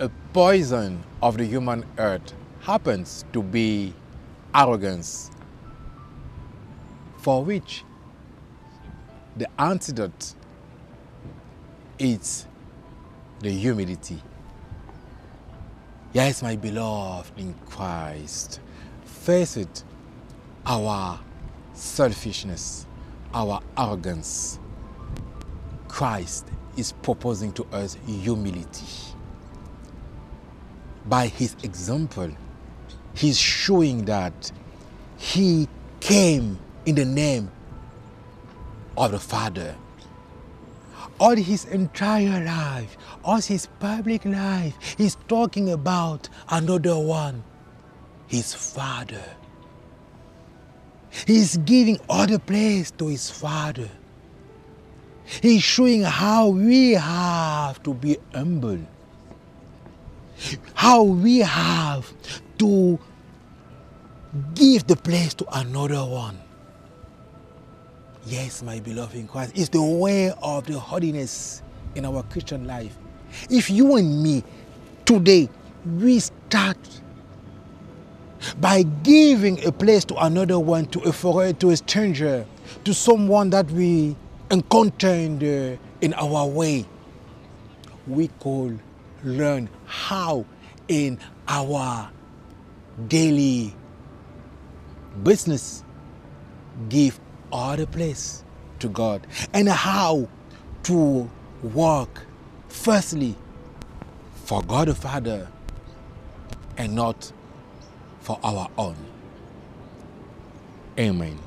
a poison of the human earth happens to be arrogance, for which the antidote is the humility. Yes, my beloved in Christ, face it, our selfishness, our arrogance. Christ is proposing to us humility. By his example, he's showing that he came in the name of the Father. All his entire life, all his public life, he's talking about another one, his Father. He's giving all the place to his Father. He's showing how we have to be humble, how we have to give the place to another one. Yes, my beloved in Christ, it's the way of the holiness in our Christian life. If you and me today we start by giving a place to another one, to a foreigner, to a stranger, to someone that we encounter in, the, in our way, we could learn how in our daily business give all the place to God and how to work firstly for God the Father and not for our own. Amen.